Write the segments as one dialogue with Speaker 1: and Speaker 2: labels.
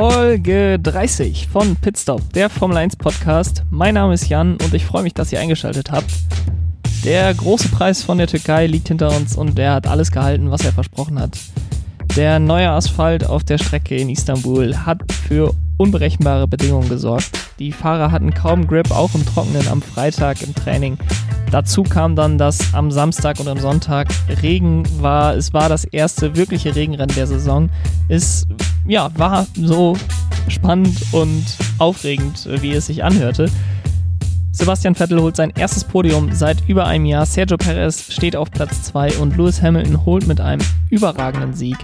Speaker 1: Folge 30 von Pitstop, der Formel 1 Podcast. Mein Name ist Jan und ich freue mich, dass ihr eingeschaltet habt. Der große Preis von der Türkei liegt hinter uns und er hat alles gehalten, was er versprochen hat. Der neue Asphalt auf der Strecke in Istanbul hat für unberechenbare Bedingungen gesorgt. Die Fahrer hatten kaum Grip, auch im Trockenen am Freitag im Training. Dazu kam dann, dass am Samstag und am Sonntag Regen war. Es war das erste wirkliche Regenrennen der Saison. Es ja, war so spannend und aufregend, wie es sich anhörte. Sebastian Vettel holt sein erstes Podium seit über einem Jahr. Sergio Perez steht auf Platz 2 und Lewis Hamilton holt mit einem überragenden Sieg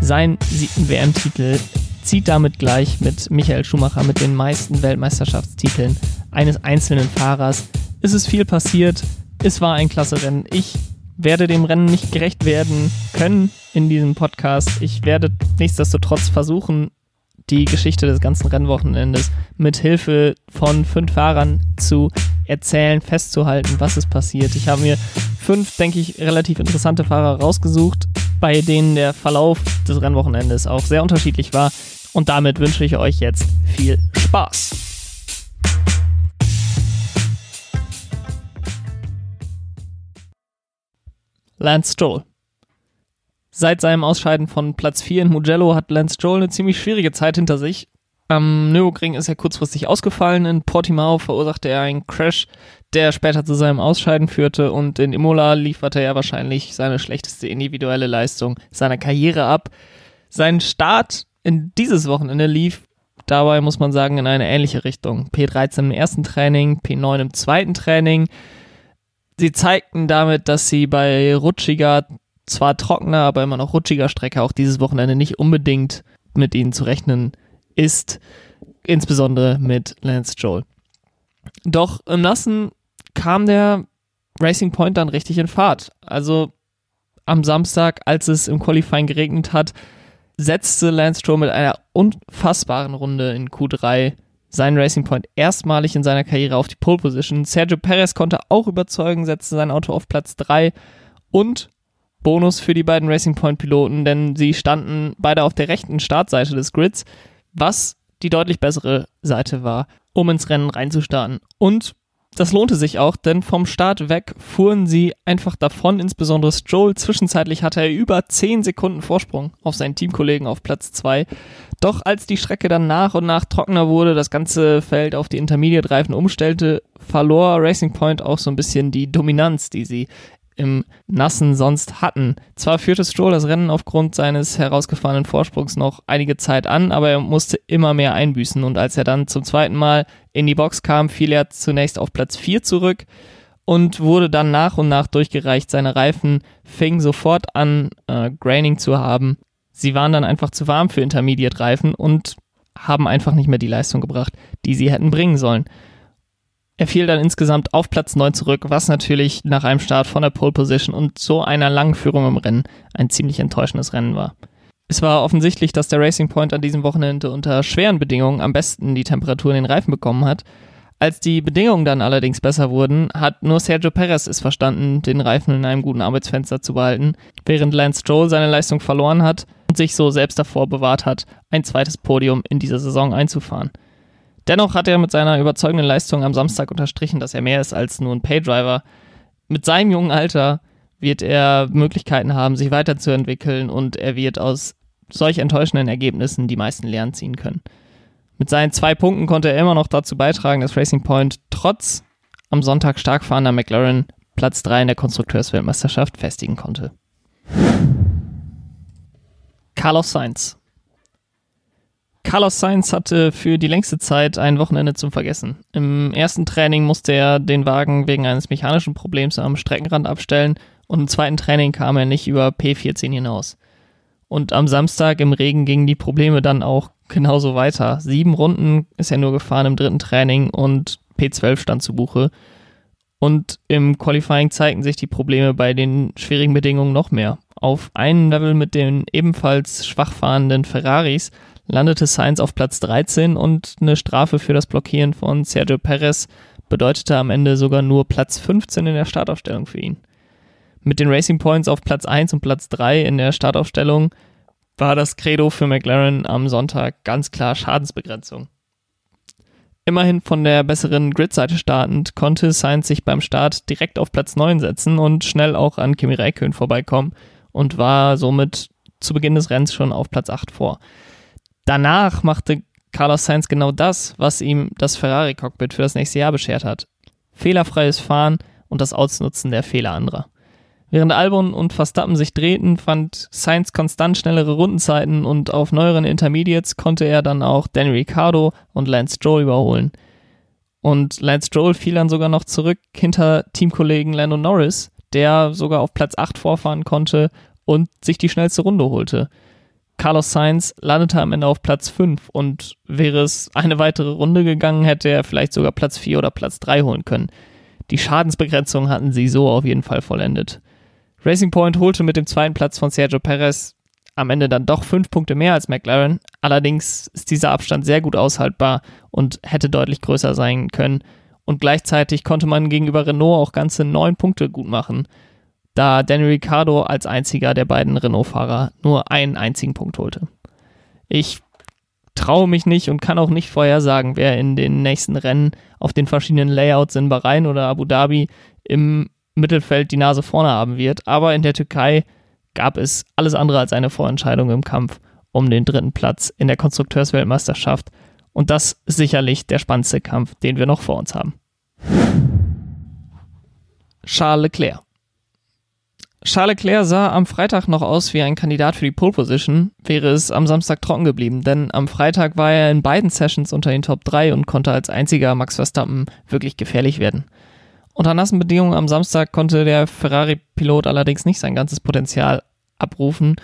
Speaker 1: seinen siebten WM-Titel, zieht damit gleich mit Michael Schumacher mit den meisten Weltmeisterschaftstiteln eines einzelnen Fahrers es ist viel passiert. Es war ein klasse Rennen. Ich werde dem Rennen nicht gerecht werden können in diesem Podcast. Ich werde nichtsdestotrotz versuchen, die Geschichte des ganzen Rennwochenendes mit Hilfe von fünf Fahrern zu erzählen, festzuhalten, was ist passiert. Ich habe mir fünf, denke ich, relativ interessante Fahrer rausgesucht, bei denen der Verlauf des Rennwochenendes auch sehr unterschiedlich war. Und damit wünsche ich euch jetzt viel Spaß. Lance Stroll. Seit seinem Ausscheiden von Platz 4 in Mugello hat Lance Stroll eine ziemlich schwierige Zeit hinter sich. Am Nürburgring ist er kurzfristig ausgefallen, in Portimao verursachte er einen Crash, der später zu seinem Ausscheiden führte und in Imola lieferte er wahrscheinlich seine schlechteste individuelle Leistung seiner Karriere ab. Sein Start in dieses Wochenende lief dabei, muss man sagen, in eine ähnliche Richtung. P13 im ersten Training, P9 im zweiten Training. Sie zeigten damit, dass sie bei rutschiger, zwar trockener, aber immer noch rutschiger Strecke auch dieses Wochenende nicht unbedingt mit ihnen zu rechnen ist, insbesondere mit Lance Joel. Doch im Nassen kam der Racing Point dann richtig in Fahrt. Also am Samstag, als es im Qualifying geregnet hat, setzte Lance Stroll mit einer unfassbaren Runde in Q3 seinen Racing Point erstmalig in seiner Karriere auf die Pole Position. Sergio Perez konnte auch überzeugen, setzte sein Auto auf Platz 3 und Bonus für die beiden Racing Point Piloten, denn sie standen beide auf der rechten Startseite des Grids, was die deutlich bessere Seite war, um ins Rennen reinzustarten. Und das lohnte sich auch, denn vom Start weg fuhren sie einfach davon, insbesondere Stroll. Zwischenzeitlich hatte er über 10 Sekunden Vorsprung auf seinen Teamkollegen auf Platz 2. Doch als die Strecke dann nach und nach trockener wurde, das ganze Feld auf die Intermediate-Reifen umstellte, verlor Racing Point auch so ein bisschen die Dominanz, die sie im Nassen sonst hatten. Zwar führte Stroll das Rennen aufgrund seines herausgefahrenen Vorsprungs noch einige Zeit an, aber er musste immer mehr einbüßen und als er dann zum zweiten Mal in die Box kam, fiel er zunächst auf Platz 4 zurück und wurde dann nach und nach durchgereicht. Seine Reifen fingen sofort an, äh, Graining zu haben. Sie waren dann einfach zu warm für Intermediate-Reifen und haben einfach nicht mehr die Leistung gebracht, die sie hätten bringen sollen. Er fiel dann insgesamt auf Platz 9 zurück, was natürlich nach einem Start von der Pole Position und so einer langen Führung im Rennen ein ziemlich enttäuschendes Rennen war. Es war offensichtlich, dass der Racing Point an diesem Wochenende unter schweren Bedingungen am besten die Temperatur in den Reifen bekommen hat. Als die Bedingungen dann allerdings besser wurden, hat nur Sergio Perez es verstanden, den Reifen in einem guten Arbeitsfenster zu behalten, während Lance Stroll seine Leistung verloren hat und sich so selbst davor bewahrt hat, ein zweites Podium in dieser Saison einzufahren. Dennoch hat er mit seiner überzeugenden Leistung am Samstag unterstrichen, dass er mehr ist als nur ein Paydriver. Mit seinem jungen Alter wird er Möglichkeiten haben, sich weiterzuentwickeln und er wird aus solch enttäuschenden Ergebnissen die meisten Lernen ziehen können. Mit seinen zwei Punkten konnte er immer noch dazu beitragen, dass Racing Point trotz am Sonntag stark fahrender McLaren Platz 3 in der Konstrukteursweltmeisterschaft festigen konnte. Carlos Sainz Carlos Sainz hatte für die längste Zeit ein Wochenende zum Vergessen. Im ersten Training musste er den Wagen wegen eines mechanischen Problems am Streckenrand abstellen und im zweiten Training kam er nicht über P14 hinaus. Und am Samstag im Regen gingen die Probleme dann auch genauso weiter. Sieben Runden ist er nur gefahren im dritten Training und P12 stand zu Buche. Und im Qualifying zeigten sich die Probleme bei den schwierigen Bedingungen noch mehr. Auf einem Level mit den ebenfalls schwach fahrenden Ferraris landete Sainz auf Platz 13 und eine Strafe für das Blockieren von Sergio Perez bedeutete am Ende sogar nur Platz 15 in der Startaufstellung für ihn. Mit den Racing Points auf Platz 1 und Platz 3 in der Startaufstellung war das Credo für McLaren am Sonntag ganz klar Schadensbegrenzung. Immerhin von der besseren Gridseite startend, konnte Sainz sich beim Start direkt auf Platz 9 setzen und schnell auch an Kimi Räikkönen vorbeikommen und war somit zu Beginn des Rennens schon auf Platz 8 vor. Danach machte Carlos Sainz genau das, was ihm das Ferrari-Cockpit für das nächste Jahr beschert hat. Fehlerfreies Fahren und das Ausnutzen der Fehler anderer. Während Albon und Verstappen sich drehten, fand Sainz konstant schnellere Rundenzeiten und auf neueren Intermediates konnte er dann auch Danny Ricciardo und Lance Stroll überholen. Und Lance Stroll fiel dann sogar noch zurück hinter Teamkollegen Lando Norris, der sogar auf Platz 8 vorfahren konnte und sich die schnellste Runde holte. Carlos Sainz landete am Ende auf Platz 5 und wäre es eine weitere Runde gegangen, hätte er vielleicht sogar Platz 4 oder Platz 3 holen können. Die Schadensbegrenzung hatten sie so auf jeden Fall vollendet. Racing Point holte mit dem zweiten Platz von Sergio Perez am Ende dann doch fünf Punkte mehr als McLaren. Allerdings ist dieser Abstand sehr gut aushaltbar und hätte deutlich größer sein können. Und gleichzeitig konnte man gegenüber Renault auch ganze neun Punkte gut machen, da Danny Ricciardo als einziger der beiden Renault-Fahrer nur einen einzigen Punkt holte. Ich traue mich nicht und kann auch nicht vorhersagen, wer in den nächsten Rennen auf den verschiedenen Layouts in Bahrain oder Abu Dhabi im Mittelfeld die Nase vorne haben wird. Aber in der Türkei gab es alles andere als eine Vorentscheidung im Kampf um den dritten Platz in der Konstrukteursweltmeisterschaft. Und das ist sicherlich der spannendste Kampf, den wir noch vor uns haben. Charles Leclerc. Charles Leclerc sah am Freitag noch aus wie ein Kandidat für die Pole Position, wäre es am Samstag trocken geblieben, denn am Freitag war er in beiden Sessions unter den Top 3 und konnte als einziger Max Verstappen wirklich gefährlich werden. Unter nassen Bedingungen am Samstag konnte der Ferrari-Pilot allerdings nicht sein ganzes Potenzial abrufen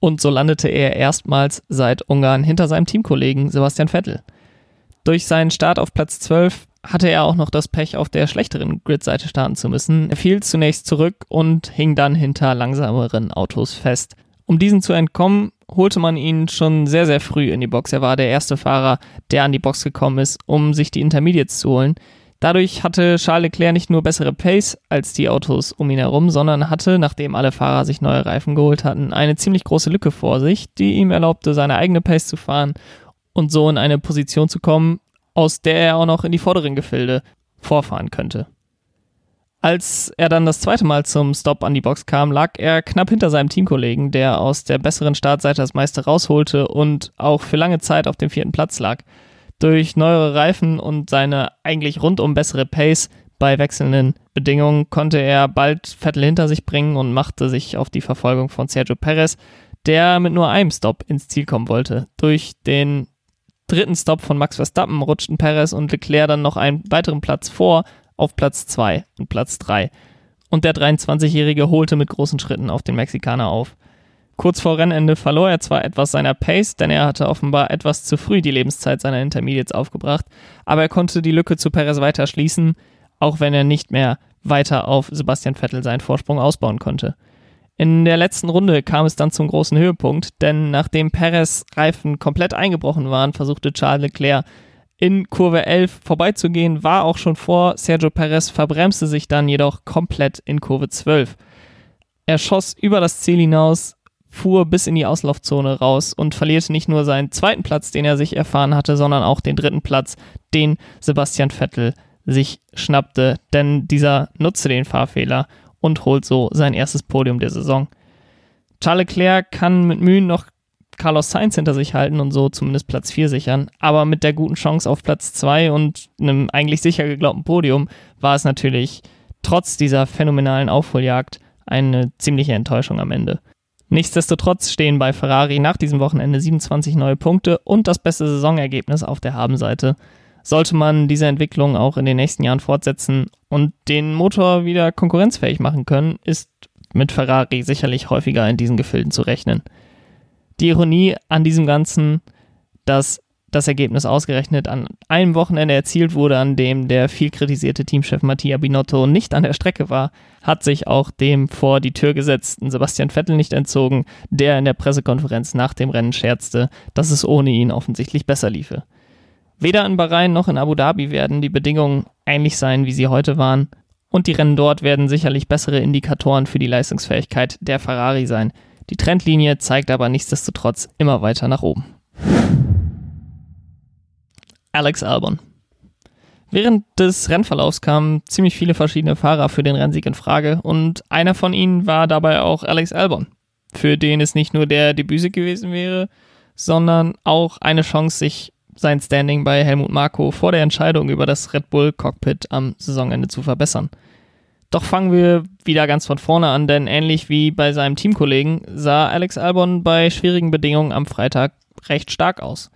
Speaker 1: und so landete er erstmals seit Ungarn hinter seinem Teamkollegen Sebastian Vettel. Durch seinen Start auf Platz 12 hatte er auch noch das Pech, auf der schlechteren Gridseite starten zu müssen. Er fiel zunächst zurück und hing dann hinter langsameren Autos fest. Um diesen zu entkommen, holte man ihn schon sehr, sehr früh in die Box. Er war der erste Fahrer, der an die Box gekommen ist, um sich die Intermediates zu holen. Dadurch hatte Charles Leclerc nicht nur bessere Pace als die Autos um ihn herum, sondern hatte, nachdem alle Fahrer sich neue Reifen geholt hatten, eine ziemlich große Lücke vor sich, die ihm erlaubte, seine eigene Pace zu fahren und so in eine Position zu kommen, aus der er auch noch in die vorderen Gefilde vorfahren könnte. Als er dann das zweite Mal zum Stop an die Box kam, lag er knapp hinter seinem Teamkollegen, der aus der besseren Startseite das meiste rausholte und auch für lange Zeit auf dem vierten Platz lag. Durch neuere Reifen und seine eigentlich rundum bessere Pace bei wechselnden Bedingungen konnte er bald Vettel hinter sich bringen und machte sich auf die Verfolgung von Sergio Perez, der mit nur einem Stop ins Ziel kommen wollte. Durch den dritten Stop von Max Verstappen rutschten Perez und Leclerc dann noch einen weiteren Platz vor auf Platz 2 und Platz 3. Und der 23-Jährige holte mit großen Schritten auf den Mexikaner auf. Kurz vor Rennende verlor er zwar etwas seiner Pace, denn er hatte offenbar etwas zu früh die Lebenszeit seiner Intermediates aufgebracht, aber er konnte die Lücke zu Perez weiter schließen, auch wenn er nicht mehr weiter auf Sebastian Vettel seinen Vorsprung ausbauen konnte. In der letzten Runde kam es dann zum großen Höhepunkt, denn nachdem Perez Reifen komplett eingebrochen waren, versuchte Charles Leclerc in Kurve 11 vorbeizugehen, war auch schon vor Sergio Perez, verbremste sich dann jedoch komplett in Kurve 12. Er schoss über das Ziel hinaus, fuhr bis in die Auslaufzone raus und verlierte nicht nur seinen zweiten Platz, den er sich erfahren hatte, sondern auch den dritten Platz, den Sebastian Vettel sich schnappte, denn dieser nutzte den Fahrfehler und holt so sein erstes Podium der Saison. Charles Leclerc kann mit Mühen noch Carlos Sainz hinter sich halten und so zumindest Platz 4 sichern, aber mit der guten Chance auf Platz 2 und einem eigentlich sicher geglaubten Podium war es natürlich trotz dieser phänomenalen Aufholjagd eine ziemliche Enttäuschung am Ende. Nichtsdestotrotz stehen bei Ferrari nach diesem Wochenende 27 neue Punkte und das beste Saisonergebnis auf der Habenseite sollte man diese Entwicklung auch in den nächsten Jahren fortsetzen und den Motor wieder konkurrenzfähig machen können, ist mit Ferrari sicherlich häufiger in diesen Gefilden zu rechnen. Die Ironie an diesem Ganzen, dass das Ergebnis ausgerechnet an einem Wochenende erzielt wurde, an dem der viel kritisierte Teamchef Mattia Binotto nicht an der Strecke war, hat sich auch dem vor die Tür gesetzten Sebastian Vettel nicht entzogen, der in der Pressekonferenz nach dem Rennen scherzte, dass es ohne ihn offensichtlich besser liefe. Weder in Bahrain noch in Abu Dhabi werden die Bedingungen ähnlich sein, wie sie heute waren. Und die Rennen dort werden sicherlich bessere Indikatoren für die Leistungsfähigkeit der Ferrari sein. Die Trendlinie zeigt aber nichtsdestotrotz immer weiter nach oben. Alex Albon. Während des Rennverlaufs kamen ziemlich viele verschiedene Fahrer für den Rennsieg in Frage und einer von ihnen war dabei auch Alex Albon, für den es nicht nur der Debüt gewesen wäre, sondern auch eine Chance, sich sein Standing bei Helmut Marko vor der Entscheidung über das Red Bull Cockpit am Saisonende zu verbessern. Doch fangen wir wieder ganz von vorne an, denn ähnlich wie bei seinem Teamkollegen sah Alex Albon bei schwierigen Bedingungen am Freitag recht stark aus.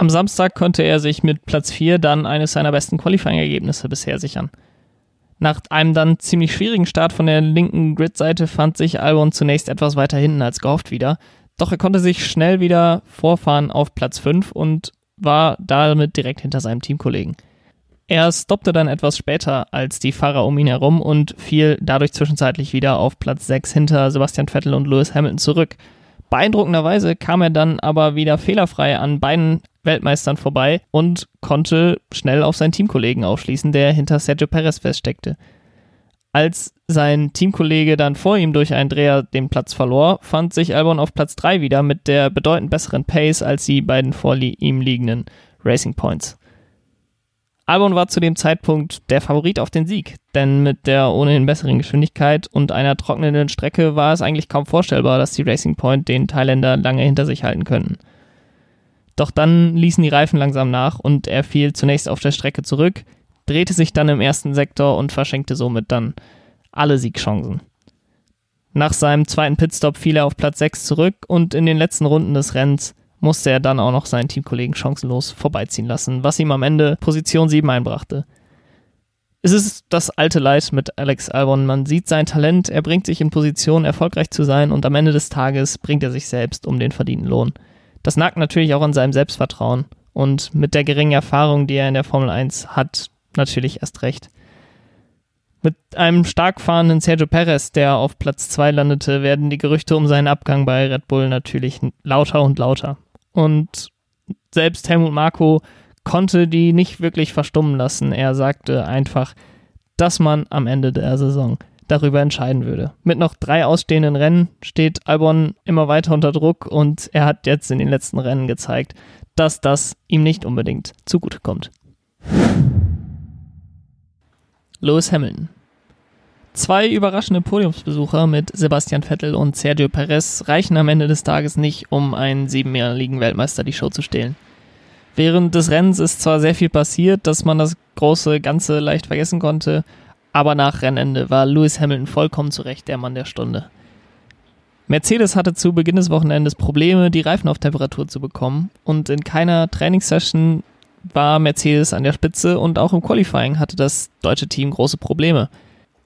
Speaker 1: Am Samstag konnte er sich mit Platz 4 dann eines seiner besten Qualifying-Ergebnisse bisher sichern. Nach einem dann ziemlich schwierigen Start von der linken Grid-Seite fand sich Albon zunächst etwas weiter hinten als gehofft wieder, doch er konnte sich schnell wieder vorfahren auf Platz 5 und war damit direkt hinter seinem Teamkollegen. Er stoppte dann etwas später als die Fahrer um ihn herum und fiel dadurch zwischenzeitlich wieder auf Platz 6 hinter Sebastian Vettel und Lewis Hamilton zurück. Beeindruckenderweise kam er dann aber wieder fehlerfrei an beiden Weltmeistern vorbei und konnte schnell auf seinen Teamkollegen aufschließen, der hinter Sergio Perez feststeckte. Als sein Teamkollege dann vor ihm durch einen Dreher den Platz verlor, fand sich Albon auf Platz 3 wieder mit der bedeutend besseren Pace als die beiden vor ihm liegenden Racing Points. Albon war zu dem Zeitpunkt der Favorit auf den Sieg, denn mit der ohnehin besseren Geschwindigkeit und einer trocknenden Strecke war es eigentlich kaum vorstellbar, dass die Racing Point den Thailänder lange hinter sich halten könnten. Doch dann ließen die Reifen langsam nach und er fiel zunächst auf der Strecke zurück, drehte sich dann im ersten Sektor und verschenkte somit dann alle Siegchancen. Nach seinem zweiten Pitstop fiel er auf Platz 6 zurück und in den letzten Runden des Rennens musste er dann auch noch seinen Teamkollegen chancenlos vorbeiziehen lassen, was ihm am Ende Position 7 einbrachte. Es ist das alte Leid mit Alex Albon. Man sieht sein Talent, er bringt sich in Position, erfolgreich zu sein und am Ende des Tages bringt er sich selbst um den verdienten Lohn. Das nagt natürlich auch an seinem Selbstvertrauen und mit der geringen Erfahrung, die er in der Formel 1 hat, natürlich erst recht. Mit einem stark fahrenden Sergio Perez, der auf Platz 2 landete, werden die Gerüchte um seinen Abgang bei Red Bull natürlich lauter und lauter. Und selbst Helmut Marko konnte die nicht wirklich verstummen lassen. Er sagte einfach, dass man am Ende der Saison darüber entscheiden würde. Mit noch drei ausstehenden Rennen steht Albon immer weiter unter Druck und er hat jetzt in den letzten Rennen gezeigt, dass das ihm nicht unbedingt zugutekommt. Lewis Hamilton. Zwei überraschende Podiumsbesucher mit Sebastian Vettel und Sergio Perez reichen am Ende des Tages nicht, um einen siebenjährigen Weltmeister die Show zu stehlen. Während des Rennens ist zwar sehr viel passiert, dass man das große Ganze leicht vergessen konnte, aber nach Rennende war Lewis Hamilton vollkommen zu Recht der Mann der Stunde. Mercedes hatte zu Beginn des Wochenendes Probleme, die Reifen auf Temperatur zu bekommen und in keiner Trainingssession war Mercedes an der Spitze und auch im Qualifying hatte das deutsche Team große Probleme.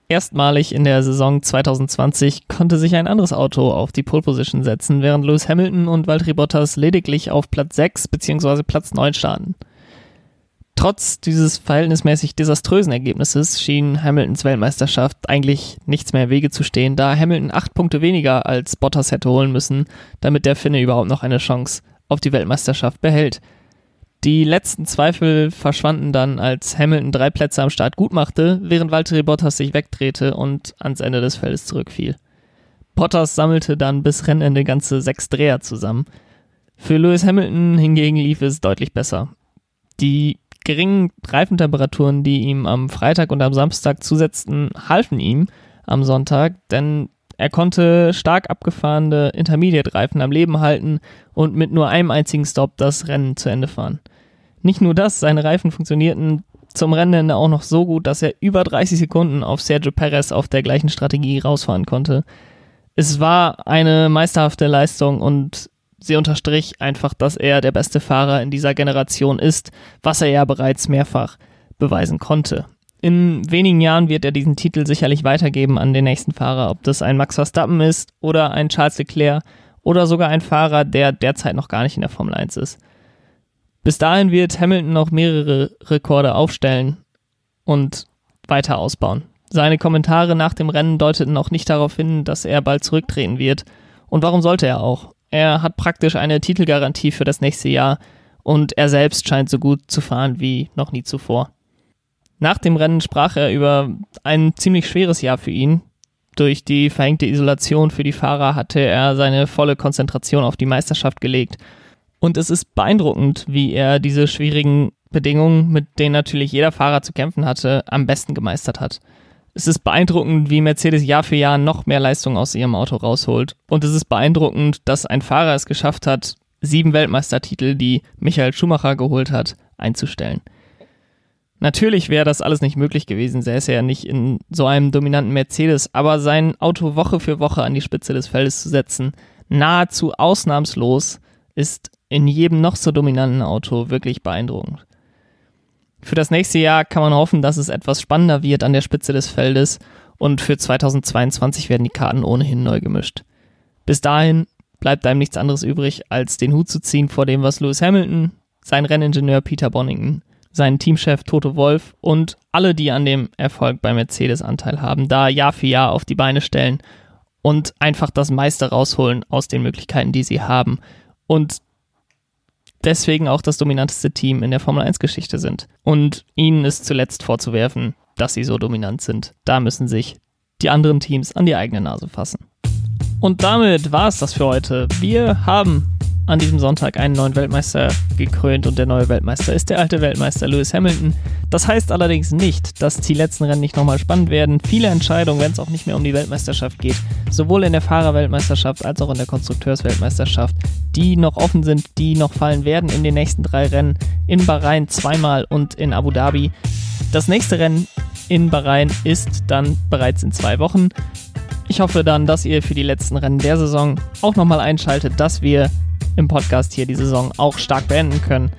Speaker 1: Erstmalig in der Saison 2020 konnte sich ein anderes Auto auf die Pole Position setzen, während Lewis Hamilton und Valtteri Bottas lediglich auf Platz 6 bzw. Platz 9 starten. Trotz dieses verhältnismäßig desaströsen Ergebnisses schien Hamiltons Weltmeisterschaft eigentlich nichts mehr Wege zu stehen, da Hamilton acht Punkte weniger als Bottas hätte holen müssen, damit der Finne überhaupt noch eine Chance auf die Weltmeisterschaft behält. Die letzten Zweifel verschwanden dann, als Hamilton drei Plätze am Start gut machte, während Valtteri Bottas sich wegdrehte und ans Ende des Feldes zurückfiel. Bottas sammelte dann bis Rennende ganze sechs Dreher zusammen. Für Lewis Hamilton hingegen lief es deutlich besser. Die geringen Reifentemperaturen, die ihm am Freitag und am Samstag zusetzten, halfen ihm am Sonntag, denn er konnte stark abgefahrene Intermediate-Reifen am Leben halten und mit nur einem einzigen Stop das Rennen zu Ende fahren. Nicht nur das, seine Reifen funktionierten zum Rennende auch noch so gut, dass er über 30 Sekunden auf Sergio Perez auf der gleichen Strategie rausfahren konnte. Es war eine meisterhafte Leistung und Sie unterstrich einfach, dass er der beste Fahrer in dieser Generation ist, was er ja bereits mehrfach beweisen konnte. In wenigen Jahren wird er diesen Titel sicherlich weitergeben an den nächsten Fahrer, ob das ein Max Verstappen ist oder ein Charles Leclerc oder sogar ein Fahrer, der derzeit noch gar nicht in der Formel 1 ist. Bis dahin wird Hamilton noch mehrere Rekorde aufstellen und weiter ausbauen. Seine Kommentare nach dem Rennen deuteten auch nicht darauf hin, dass er bald zurücktreten wird. Und warum sollte er auch? Er hat praktisch eine Titelgarantie für das nächste Jahr und er selbst scheint so gut zu fahren wie noch nie zuvor. Nach dem Rennen sprach er über ein ziemlich schweres Jahr für ihn. Durch die verhängte Isolation für die Fahrer hatte er seine volle Konzentration auf die Meisterschaft gelegt. Und es ist beeindruckend, wie er diese schwierigen Bedingungen, mit denen natürlich jeder Fahrer zu kämpfen hatte, am besten gemeistert hat. Es ist beeindruckend, wie Mercedes Jahr für Jahr noch mehr Leistung aus ihrem Auto rausholt. Und es ist beeindruckend, dass ein Fahrer es geschafft hat, sieben Weltmeistertitel, die Michael Schumacher geholt hat, einzustellen. Natürlich wäre das alles nicht möglich gewesen, säße er nicht in so einem dominanten Mercedes, aber sein Auto Woche für Woche an die Spitze des Feldes zu setzen, nahezu ausnahmslos, ist in jedem noch so dominanten Auto wirklich beeindruckend. Für das nächste Jahr kann man hoffen, dass es etwas spannender wird an der Spitze des Feldes und für 2022 werden die Karten ohnehin neu gemischt. Bis dahin bleibt einem nichts anderes übrig, als den Hut zu ziehen vor dem, was Lewis Hamilton, sein Renningenieur Peter Bonington seinen Teamchef Toto Wolf und alle, die an dem Erfolg bei Mercedes Anteil haben, da Jahr für Jahr auf die Beine stellen und einfach das meiste rausholen aus den Möglichkeiten, die sie haben. Und deswegen auch das dominanteste Team in der Formel 1-Geschichte sind. Und ihnen ist zuletzt vorzuwerfen, dass sie so dominant sind. Da müssen sich die anderen Teams an die eigene Nase fassen. Und damit war es das für heute. Wir haben an diesem Sonntag einen neuen Weltmeister gekrönt und der neue Weltmeister ist der alte Weltmeister Lewis Hamilton. Das heißt allerdings nicht, dass die letzten Rennen nicht nochmal spannend werden. Viele Entscheidungen, wenn es auch nicht mehr um die Weltmeisterschaft geht, sowohl in der Fahrerweltmeisterschaft als auch in der Konstrukteursweltmeisterschaft, die noch offen sind, die noch fallen werden in den nächsten drei Rennen in Bahrain zweimal und in Abu Dhabi. Das nächste Rennen in Bahrain ist dann bereits in zwei Wochen. Ich hoffe dann, dass ihr für die letzten Rennen der Saison auch nochmal einschaltet, dass wir im Podcast hier die Saison auch stark beenden können.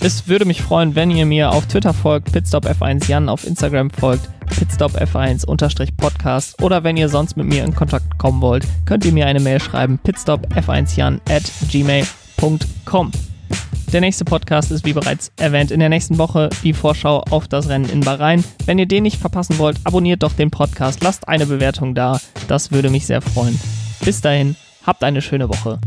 Speaker 1: Es würde mich freuen, wenn ihr mir auf Twitter folgt, pitstopf1 Jan, auf Instagram folgt, pitstopf1-podcast oder wenn ihr sonst mit mir in Kontakt kommen wollt, könnt ihr mir eine Mail schreiben, pitstopf1jan at gmail.com. Der nächste Podcast ist wie bereits erwähnt in der nächsten Woche die Vorschau auf das Rennen in Bahrain. Wenn ihr den nicht verpassen wollt, abonniert doch den Podcast, lasst eine Bewertung da, das würde mich sehr freuen. Bis dahin, habt eine schöne Woche.